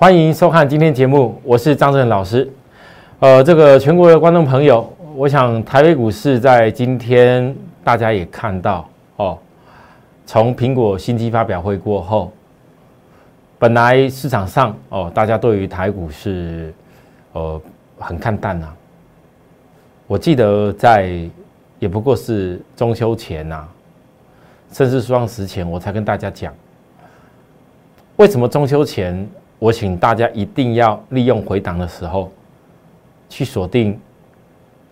欢迎收看今天节目，我是张正老师。呃，这个全国的观众朋友，我想台北股市在今天大家也看到哦，从苹果新机发表会过后，本来市场上哦，大家对于台股是呃很看淡呐。我记得在也不过是中秋前呐，甚至双十前，我才跟大家讲。为什么中秋前我请大家一定要利用回档的时候去锁定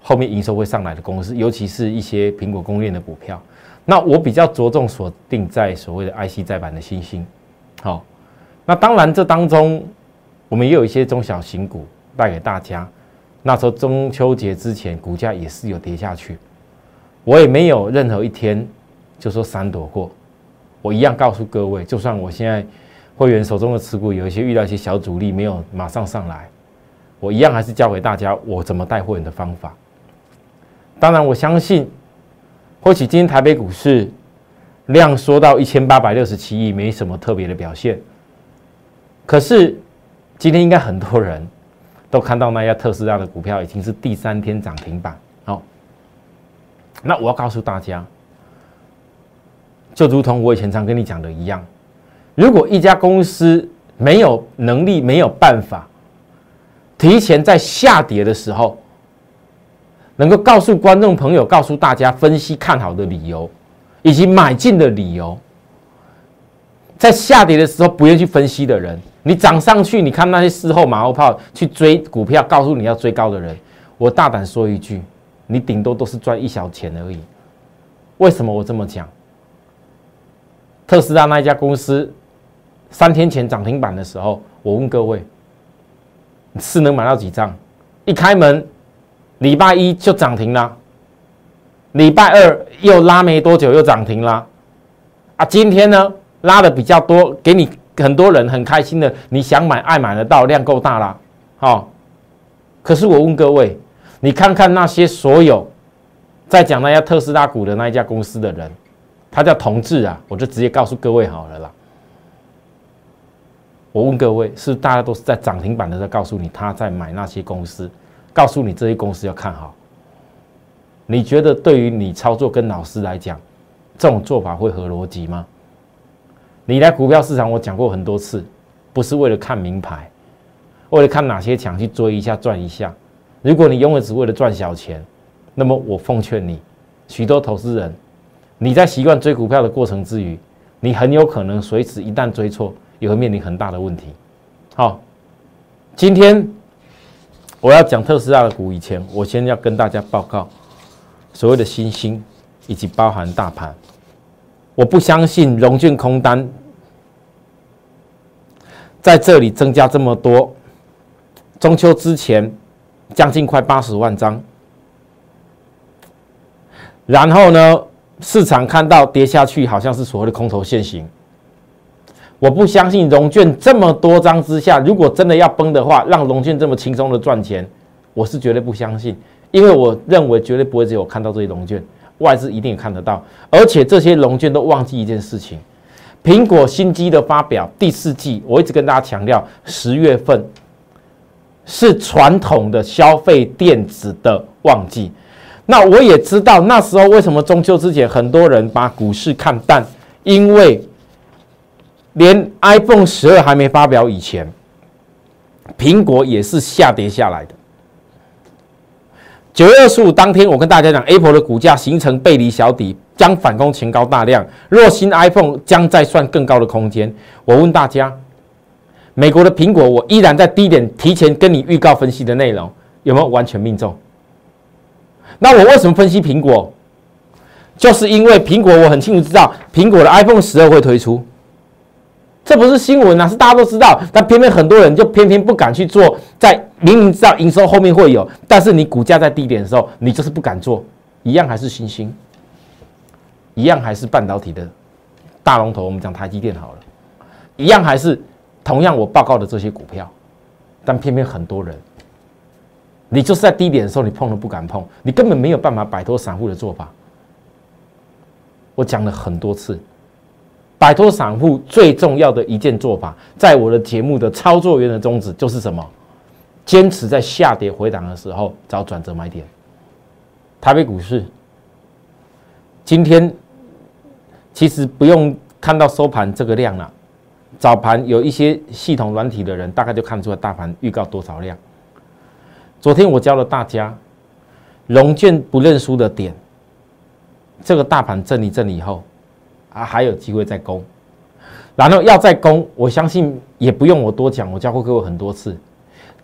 后面营收会上来的公司，尤其是一些苹果供应链的股票？那我比较着重锁定在所谓的 IC 载板的新兴。好，那当然这当中我们也有一些中小型股带给大家。那时候中秋节之前股价也是有跌下去，我也没有任何一天就说闪躲过，我一样告诉各位，就算我现在。会员手中的持股有一些遇到一些小阻力，没有马上上来，我一样还是教给大家我怎么带会员的方法。当然，我相信，或许今天台北股市量缩到一千八百六十七亿，没什么特别的表现。可是今天应该很多人都看到那家特斯拉的股票已经是第三天涨停板。好，那我要告诉大家，就如同我以前常跟你讲的一样。如果一家公司没有能力、没有办法提前在下跌的时候，能够告诉观众朋友、告诉大家分析看好的理由，以及买进的理由，在下跌的时候不愿意去分析的人，你涨上去，你看那些事后马后炮去追股票，告诉你要追高的人，我大胆说一句，你顶多都是赚一小钱而已。为什么我这么讲？特斯拉那一家公司。三天前涨停板的时候，我问各位，是能买到几张？一开门，礼拜一就涨停了，礼拜二又拉没多久又涨停了，啊，今天呢拉的比较多，给你很多人很开心的，你想买爱买得到，量够大了，好。可是我问各位，你看看那些所有在讲那家特斯拉股的那一家公司的人，他叫同志啊，我就直接告诉各位好了啦。我问各位，是大家都是在涨停板的时候告诉你他在买那些公司，告诉你这些公司要看好。你觉得对于你操作跟老师来讲，这种做法会合逻辑吗？你来股票市场，我讲过很多次，不是为了看名牌，为了看哪些强去追一下赚一下。如果你永远只为了赚小钱，那么我奉劝你，许多投资人，你在习惯追股票的过程之余，你很有可能随时一旦追错。也会面临很大的问题。好，今天我要讲特斯拉的股，以前我先要跟大家报告所谓的新兴以及包含大盘。我不相信融券空单在这里增加这么多，中秋之前将近快八十万张，然后呢，市场看到跌下去，好像是所谓的空头现行。我不相信融券这么多张之下，如果真的要崩的话，让融券这么轻松的赚钱，我是绝对不相信。因为我认为绝对不会只有看到这些融券，外资一定也看得到。而且这些融券都忘记一件事情：苹果新机的发表，第四季我一直跟大家强调，十月份是传统的消费电子的旺季。那我也知道那时候为什么中秋之前很多人把股市看淡，因为。连 iPhone 十二还没发表以前，苹果也是下跌下来的。九月二十五当天，我跟大家讲，Apple 的股价形成背离小底，将反攻前高大量。若新 iPhone 将再算更高的空间。我问大家，美国的苹果，我依然在低点提前跟你预告分析的内容，有没有完全命中？那我为什么分析苹果？就是因为苹果，我很清楚知道苹果的 iPhone 十二会推出。这不是新闻啊，是大家都知道，但偏偏很多人就偏偏不敢去做。在明明知道营收后面会有，但是你股价在低点的时候，你就是不敢做。一样还是新兴，一样还是半导体的大龙头。我们讲台积电好了，一样还是同样我报告的这些股票，但偏偏很多人，你就是在低点的时候，你碰都不敢碰，你根本没有办法摆脱散户的做法。我讲了很多次。摆脱散户最重要的一件做法，在我的节目的操作员的宗旨就是什么？坚持在下跌回档的时候找转折买点。台北股市今天其实不用看到收盘这个量了，早盘有一些系统软体的人大概就看出了大盘预告多少量。昨天我教了大家，龙券不认输的点，这个大盘震一震以后。啊，还有机会再攻，然后要再攻，我相信也不用我多讲，我教过各位很多次。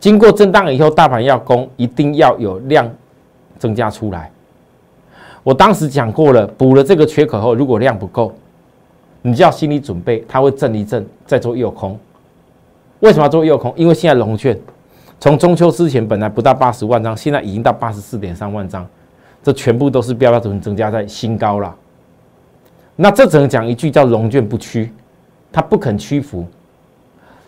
经过震荡以后，大盘要攻，一定要有量增加出来。我当时讲过了，补了这个缺口后，如果量不够，你就要心理准备，它会震一震，再做诱空。为什么要做诱空？因为现在龙券从中秋之前本来不到八十万张，现在已经到八十四点三万张，这全部都是标标准增加在新高了。那这只能讲一句叫“龙卷不屈”，他不肯屈服。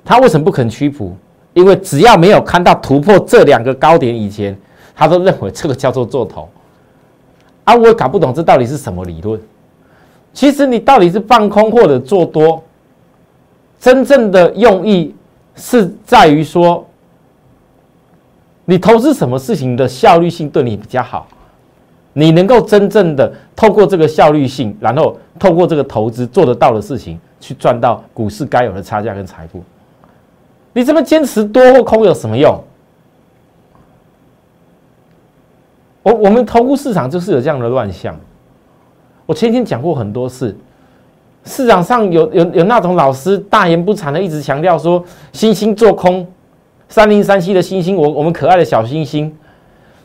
他为什么不肯屈服？因为只要没有看到突破这两个高点以前，他都认为这个叫做做头。啊，我搞不懂这到底是什么理论。其实你到底是放空或者做多，真正的用意是在于说，你投资什么事情的效率性对你比较好。你能够真正的透过这个效率性，然后透过这个投资做得到的事情，去赚到股市该有的差价跟财富。你这么坚持多或空有什么用？我我们投顾市场就是有这样的乱象。我前天讲过很多次，市场上有有有那种老师大言不惭的一直强调说，星星做空，三零三七的星星，我我们可爱的小星星，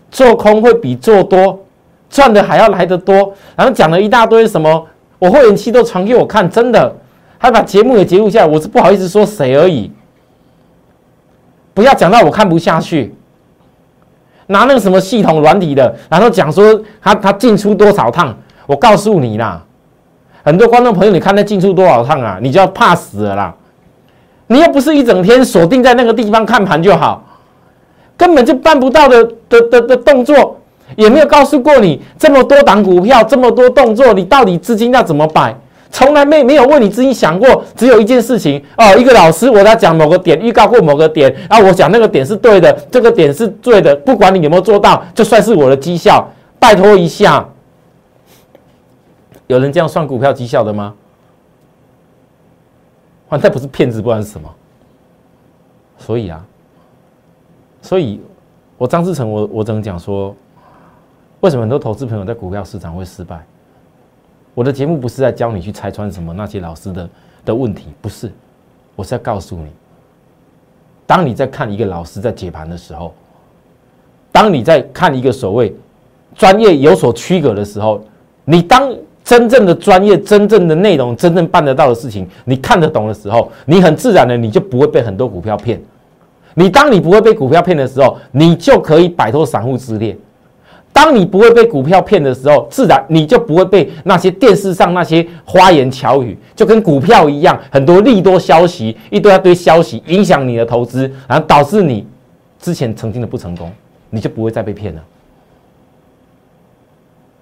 做空会比做多。赚的还要来得多，然后讲了一大堆什么，我会员期都传给我看，真的，还把节目也截录下来，我是不好意思说谁而已，不要讲到我看不下去，拿那个什么系统软体的，然后讲说他他进出多少趟，我告诉你啦，很多观众朋友，你看他进出多少趟啊，你就要怕死了啦，你又不是一整天锁定在那个地方看盘就好，根本就办不到的的的的动作。也没有告诉过你这么多档股票，这么多动作，你到底资金要怎么摆？从来没没有为你资金想过，只有一件事情哦，一个老师我在讲某个点，预告过某个点，啊，我讲那个点是对的，这个点是对的，不管你有没有做到，就算是我的绩效，拜托一下。有人这样算股票绩效的吗？啊，那不是骗子，不然是什么？所以啊，所以我张志成，我我只能讲说。为什么很多投资朋友在股票市场会失败？我的节目不是在教你去拆穿什么那些老师的的问题，不是，我是在告诉你，当你在看一个老师在解盘的时候，当你在看一个所谓专业有所区隔的时候，你当真正的专业、真正的内容、真正办得到的事情，你看得懂的时候，你很自然的你就不会被很多股票骗。你当你不会被股票骗的时候，你就可以摆脱散户之列。当你不会被股票骗的时候，自然你就不会被那些电视上那些花言巧语，就跟股票一样，很多利多消息，一堆一堆消息影响你的投资，然后导致你之前曾经的不成功，你就不会再被骗了。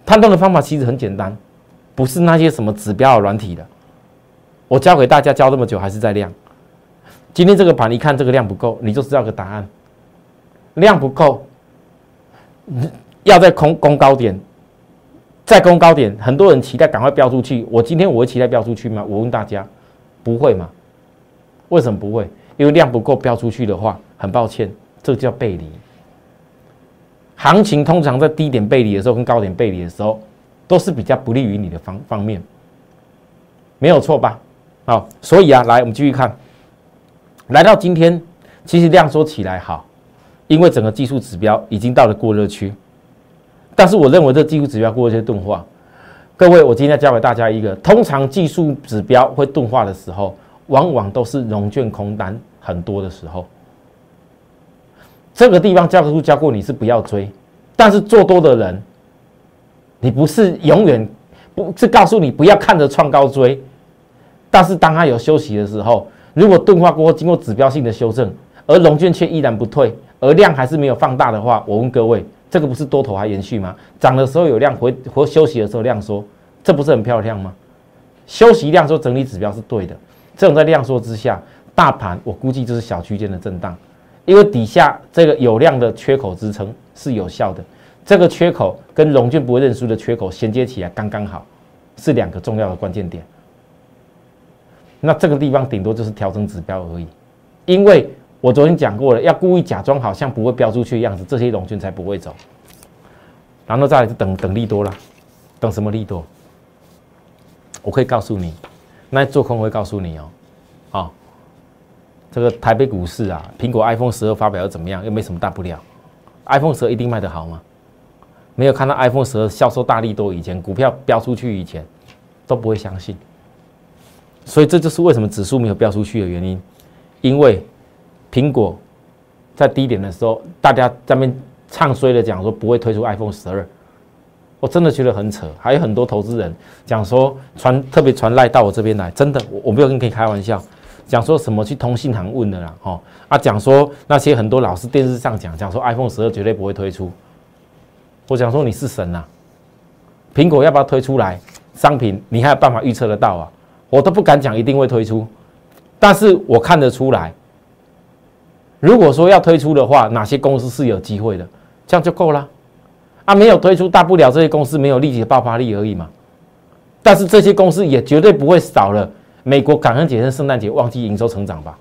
判断的方法其实很简单，不是那些什么指标软体的，我教给大家教这么久还是在量。今天这个盘一看这个量不够，你就知道个答案，量不够。要在空攻高点，在攻高点，很多人期待赶快飙出去。我今天我会期待飙出去吗？我问大家，不会吗？为什么不会？因为量不够飙出去的话，很抱歉，这叫背离。行情通常在低点背离的时候，跟高点背离的时候，都是比较不利于你的方方面，没有错吧？好，所以啊，来我们继续看，来到今天，其实量缩起来好，因为整个技术指标已经到了过热区。但是我认为这技术指标过一些钝化。各位，我今天教给大家一个，通常技术指标会钝化的时候，往往都是融券空单很多的时候。这个地方教科书教过你是不要追，但是做多的人，你不是永远不是告诉你不要看着创高追，但是当它有休息的时候，如果钝化过后经过指标性的修正，而融券却依然不退，而量还是没有放大的话，我问各位。这个不是多头还延续吗？涨的时候有量，回回休息的时候量缩，这不是很漂亮吗？休息量缩整理指标是对的。这种在量缩之下，大盘我估计就是小区间的震荡，因为底下这个有量的缺口支撑是有效的。这个缺口跟龙俊不会认输的缺口衔接起来刚刚好，是两个重要的关键点。那这个地方顶多就是调整指标而已，因为我昨天讲过了，要故意假装好像不会飙出去的样子，这些龙卷才不会走。然后再来就等等利多了，等什么利多？我可以告诉你，那做空会告诉你哦，啊，这个台北股市啊，苹果 iPhone 十二发表又怎么样？又没什么大不了，iPhone 十二一定卖得好吗？没有看到 iPhone 十二销售大力多以前，股票飙出去以前，都不会相信。所以这就是为什么指数没有飙出去的原因，因为苹果在低点的时候，大家在那边唱衰的讲说不会推出 iPhone 十二，我真的觉得很扯。还有很多投资人讲说传特别传赖到我这边来，真的我我没有跟你开玩笑，讲说什么去通信行问的啦，哦啊讲说那些很多老师电视上讲讲说 iPhone 十二绝对不会推出，我讲说你是神呐，苹果要不要推出来商品，你还有办法预测得到啊？我都不敢讲一定会推出，但是我看得出来，如果说要推出的话，哪些公司是有机会的，这样就够了。啊，没有推出，大不了这些公司没有立即的爆发力而已嘛。但是这些公司也绝对不会少了美国感恩节跟圣诞节旺季营收成长吧。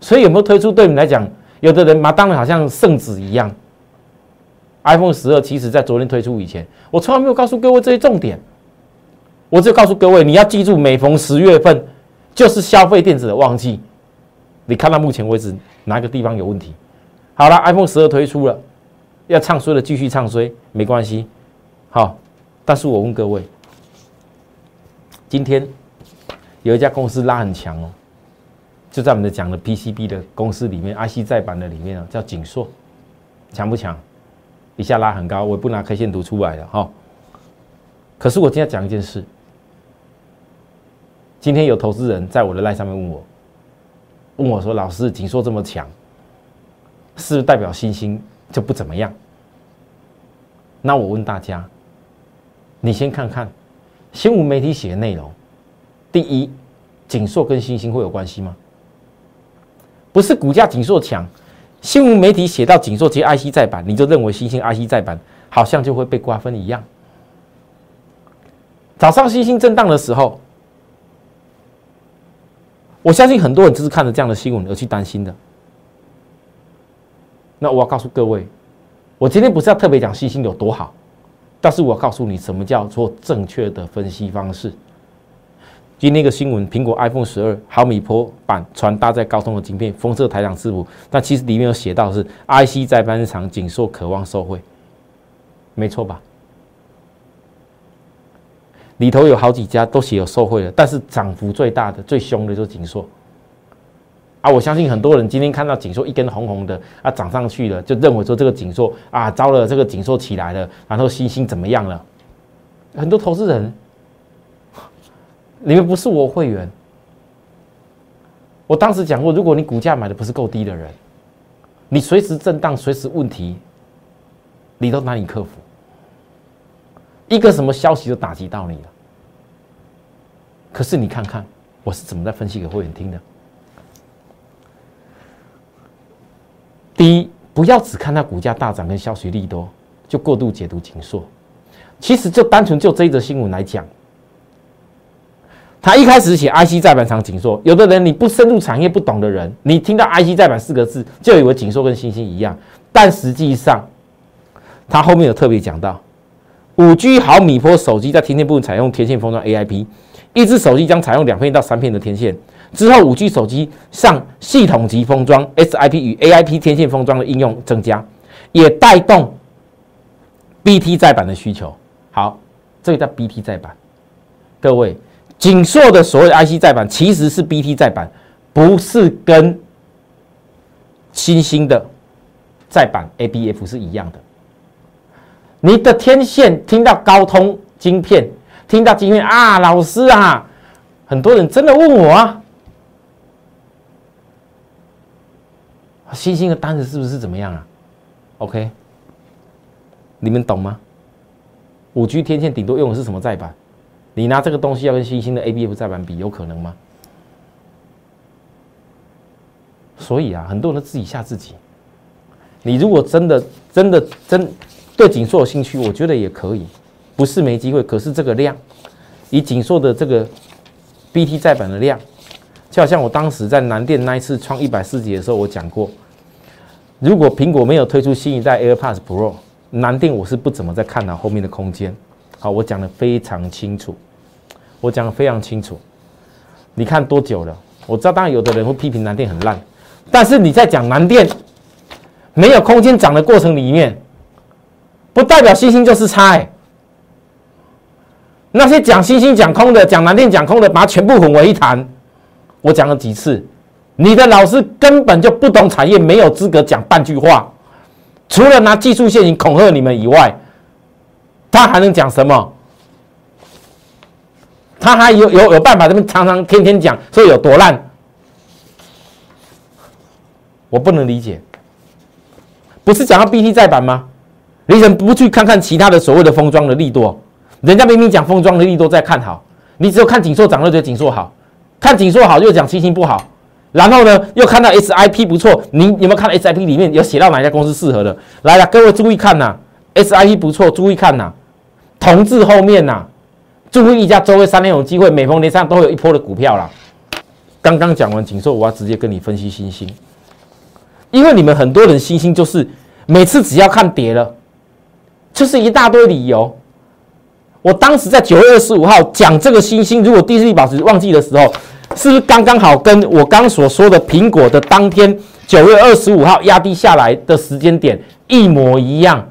所以有没有推出，对你来讲，有的人嘛，当然好像圣旨一样。iPhone 十二其实在昨天推出以前，我从来没有告诉各位这些重点。我只告诉各位，你要记住，每逢十月份就是消费电子的旺季。你看到目前为止哪个地方有问题？好了，iPhone 十二推出了，要唱衰的继续唱衰，没关系。好，但是我问各位，今天有一家公司拉很强哦，就在我们的讲的 PCB 的公司里面，IC 再版的里面啊，叫景硕，强不强？一下拉很高，我不拿 K 线图出来了哈。可是我今天讲一件事。今天有投资人在我的赖上面问我，问我说：“老师，锦硕这么强，是不是代表星星就不怎么样？”那我问大家，你先看看新闻媒体写的内容。第一，锦硕跟星星会有关系吗？不是股价锦硕强，新闻媒体写到锦硕接 IC 再版，你就认为星星 IC 再版好像就会被瓜分一样。早上星星震荡的时候。我相信很多人就是看着这样的新闻而去担心的。那我要告诉各位，我今天不是要特别讲信心有多好，但是我要告诉你什么叫做正确的分析方式。今天一个新闻，苹果 iPhone 十二毫米波版传搭载高通的晶片，封测台厂伺服，但其实里面有写到是 IC 在班厂紧缩，渴望受惠，没错吧？里头有好几家都写有受贿的，但是涨幅最大的、最凶的就是锦硕啊！我相信很多人今天看到锦硕一根红红的啊涨上去了，就认为说这个锦硕啊糟了，这个锦硕起来了，然后星星怎么样了？很多投资人，你们不是我会员，我当时讲过，如果你股价买的不是够低的人，你随时震荡、随时问题，你都难以克服。一个什么消息就打击到你了？可是你看看我是怎么在分析给会员听的。第一，不要只看它股价大涨跟消息利多就过度解读紧缩。其实就单纯就这一则新闻来讲，他一开始写 IC 再版厂紧缩，有的人你不深入产业不懂的人，你听到 IC 再版四个字就以为紧缩跟星星一样，但实际上他后面有特别讲到。五 G 毫米波手机在天线部分采用天线封装 AIP，一只手机将采用两片到三片的天线。之后，五 G 手机上系统级封装 SIP 与 AIP 天线封装的应用增加，也带动 BT 再版的需求。好，这个叫 BT 再版。各位，锦硕的所谓 IC 再版其实是 BT 再版，不是跟新兴的再版 ABF 是一样的。你的天线听到高通晶片，听到晶片啊，老师啊，很多人真的问我啊，星星的单子是不是怎么样啊？OK，你们懂吗？五 G 天线顶多用的是什么再版？你拿这个东西要跟星星的 A B F 再板比，有可能吗？所以啊，很多人都自己吓自己。你如果真的、真的、真对锦硕有兴趣，我觉得也可以，不是没机会。可是这个量，以锦硕的这个 B T 再版的量，就好像我当时在南电那一次创一百四级的时候，我讲过，如果苹果没有推出新一代 AirPods Pro，南电我是不怎么在看到后面的空间。好，我讲的非常清楚，我讲的非常清楚。你看多久了？我知道，当然有的人会批评南电很烂。但是你在讲南电没有空间涨的过程里面，不代表星星就是差哎。那些讲星星讲空的，讲蓝电讲空的，把它全部混为一谈。我讲了几次，你的老师根本就不懂产业，没有资格讲半句话。除了拿技术陷阱恐吓你们以外，他还能讲什么？他还有有有办法？他们常常天天讲说有多烂？我不能理解，不是讲到 BT 再版吗？你怎么不去看看其他的所谓的封装的力度？人家明明讲封装的力度在看好，你只有看锦硕涨了就锦硕好，看锦硕好又讲星星不好，然后呢又看到 SIP 不错，你有没有看到 SIP 里面有写到哪家公司适合的？来了，各位注意看呐，SIP 不错，注意看呐，同志后面呐，注意一下周围三天有机会，每逢连上都有一波的股票啦。刚刚讲完锦硕，我要直接跟你分析星星。因为你们很多人心心就是每次只要看跌了，就是一大堆理由。我当时在九月二十五号讲这个星星，如果第四季保持旺季的时候，是不是刚刚好跟我刚所说的苹果的当天九月二十五号压低下来的时间点一模一样？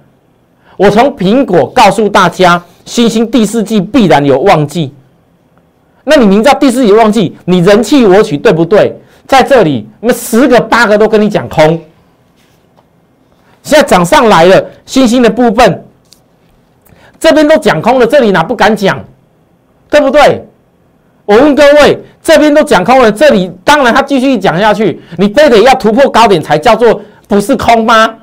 我从苹果告诉大家，星星第四季必然有旺季。那你明知道第四季旺季，你人气我取，对不对？在这里，那十个八个都跟你讲空，现在涨上来了，星星的部分这边都讲空了，这里哪不敢讲，对不对？我问各位，这边都讲空了，这里当然他继续讲下去，你非得要突破高点才叫做不是空吗？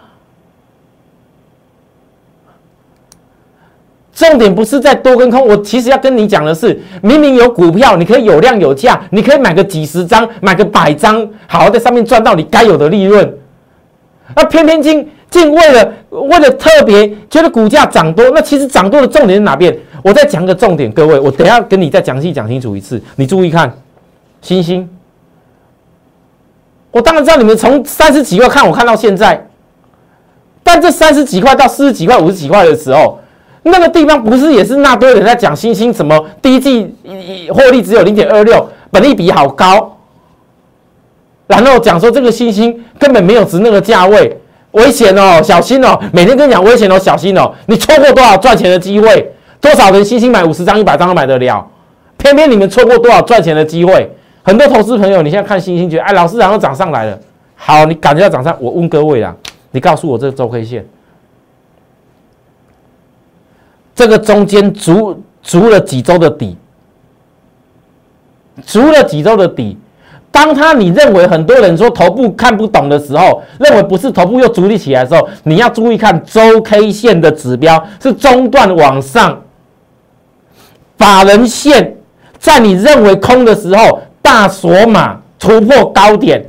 重点不是在多跟空，我其实要跟你讲的是，明明有股票，你可以有量有价，你可以买个几十张，买个百张，好好在上面赚到你该有的利润。那偏偏竟竟为了为了特别觉得股价涨多，那其实涨多的重点是哪边？我再讲个重点，各位，我等下跟你再详细讲清楚一次，你注意看，星星。我当然知道你们从三十几块看我看到现在，但这三十几块到四十几块、五十几块的时候。那个地方不是也是那堆人在讲星星什么第一季获利只有零点二六，本利比好高，然后讲说这个星星根本没有值那个价位，危险哦，小心哦，每天跟你讲危险哦，小心哦，你错过多少赚钱的机会？多少人星星买五十张、一百张都买得了？偏偏你们错过多少赚钱的机会？很多投资朋友，你现在看星星觉得哎，老师然后涨上来了，好，你感觉要涨上，我问各位啊，你告诉我这个周 K 线。这个中间足足了几周的底，足了几周的底。当他你认为很多人说头部看不懂的时候，认为不是头部又足立起来的时候，你要注意看周 K 线的指标是中段往上，法人线在你认为空的时候大锁码突破高点，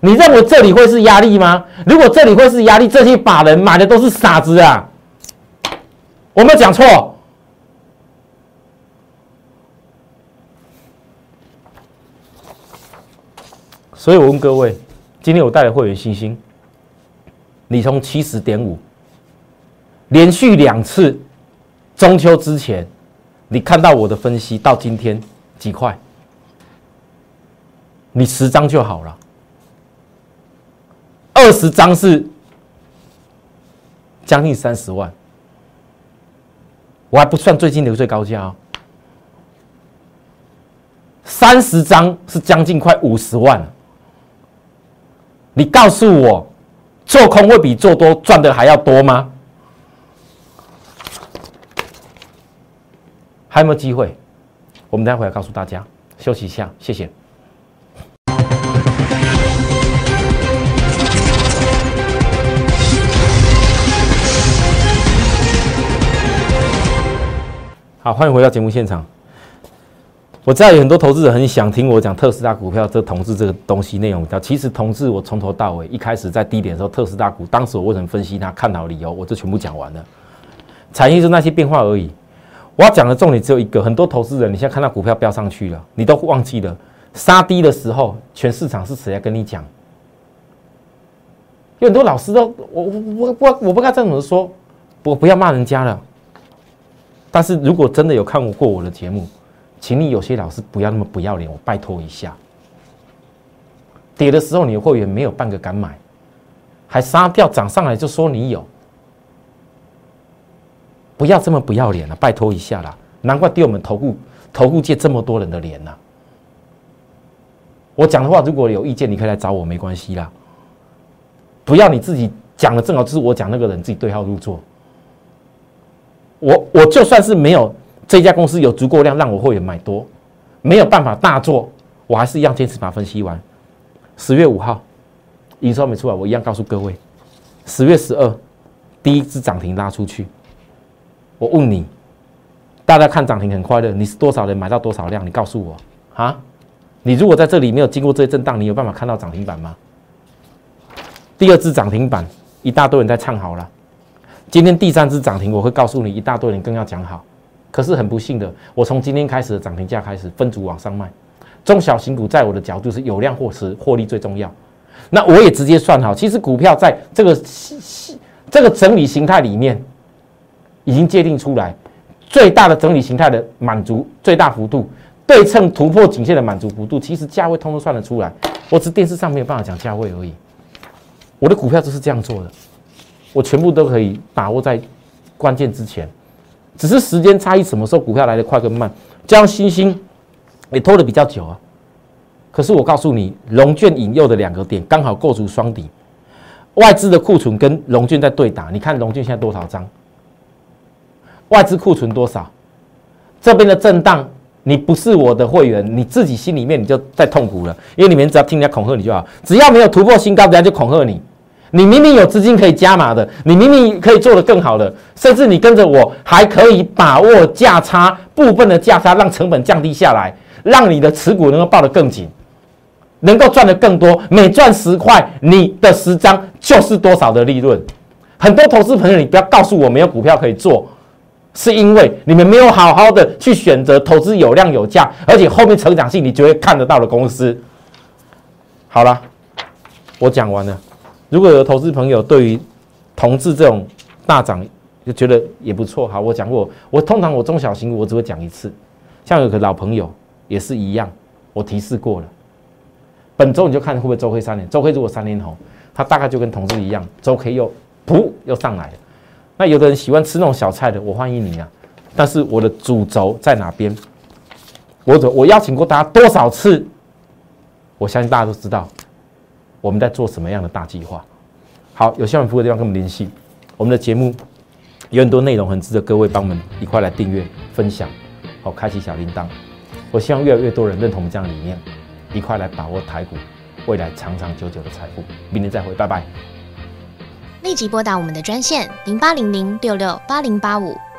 你认为这里会是压力吗？如果这里会是压力，这些法人买的都是傻子啊！我没有讲错，所以我问各位，今天我带来会员信心，你从七十点五连续两次中秋之前，你看到我的分析到今天几块？你十张就好了，二十张是将近三十万。我还不算最近的最高价哦，三十张是将近快五十万。你告诉我，做空会比做多赚的还要多吗？还有没有机会？我们待会来告诉大家。休息一下，谢谢。好，欢迎回到节目现场。我知道有很多投资者很想听我讲特斯拉股票这同志这个东西内容。其实同志我从头到尾，一开始在低点的时候，特斯拉股当时我为什么分析它看好理由，我就全部讲完了。产业是那些变化而已。我要讲的重点只有一个，很多投资人你现在看到股票飙上去了，你都忘记了杀低的时候，全市场是谁在跟你讲？有很多老师都我我我我不该这么说，我不要骂人家了。但是如果真的有看过我的节目，请你有些老师不要那么不要脸，我拜托一下。跌的时候你的会员没有半个敢买，还杀掉涨上来就说你有，不要这么不要脸了，拜托一下啦！难怪丢我们投顾投顾界这么多人的脸呐。我讲的话如果有意见，你可以来找我，没关系啦。不要你自己讲的，正好就是我讲那个人自己对号入座。我我就算是没有这家公司有足够量让我会员买多，没有办法大做，我还是一样坚持把它分析完。十月五号营收没出来，我一样告诉各位，十月十二第一只涨停拉出去。我问你，大家看涨停很快乐，你是多少人买到多少量？你告诉我啊！你如果在这里没有经过这些震荡，你有办法看到涨停板吗？第二只涨停板，一大堆人在唱好了。今天第三只涨停，我会告诉你一大堆人更要讲好。可是很不幸的，我从今天开始的涨停价开始分组往上卖。中小型股在我的角度是有量获持，获利最重要。那我也直接算好，其实股票在这个这个整理形态里面已经界定出来，最大的整理形态的满足最大幅度，对称突破颈线的满足幅度，其实价位通通算得出来。我只电视上没有办法讲价位而已。我的股票就是这样做的。我全部都可以把握在关键之前，只是时间差异，什么时候股票来的快跟慢，加上星星也拖的比较久啊。可是我告诉你，龙卷引诱的两个点刚好构筑双底，外资的库存跟龙卷在对打。你看龙卷现在多少张？外资库存多少？这边的震荡，你不是我的会员，你自己心里面你就在痛苦了，因为你们只要听人家恐吓你就好，只要没有突破新高，人家就恐吓你。你明明有资金可以加码的，你明明可以做得更好的，甚至你跟着我还可以把握价差部分的价差，让成本降低下来，让你的持股能够抱得更紧，能够赚得更多。每赚十块，你的十张就是多少的利润。很多投资朋友，你不要告诉我没有股票可以做，是因为你们没有好好的去选择投资有量有价，而且后面成长性你就会看得到的公司。好了，我讲完了。如果有投资朋友对于同志这种大涨就觉得也不错，好，我讲过，我通常我中小型我只会讲一次，像有个老朋友也是一样，我提示过了，本周你就看会不会周黑三连，周黑如果三连红，它大概就跟同志一样，周 K 又噗又上来了。那有的人喜欢吃那种小菜的，我欢迎你啊，但是我的主轴在哪边？我我邀请过大家多少次？我相信大家都知道。我们在做什么样的大计划？好，有校园服务的地方跟我们联系。我们的节目有很多内容，很值得各位帮我们一块来订阅、分享，好，开启小铃铛。我希望越来越多人认同我们这样的理念，一块来把握台股未来长长久久的财富。明年再会，拜拜。立即拨打我们的专线零八零零六六八零八五。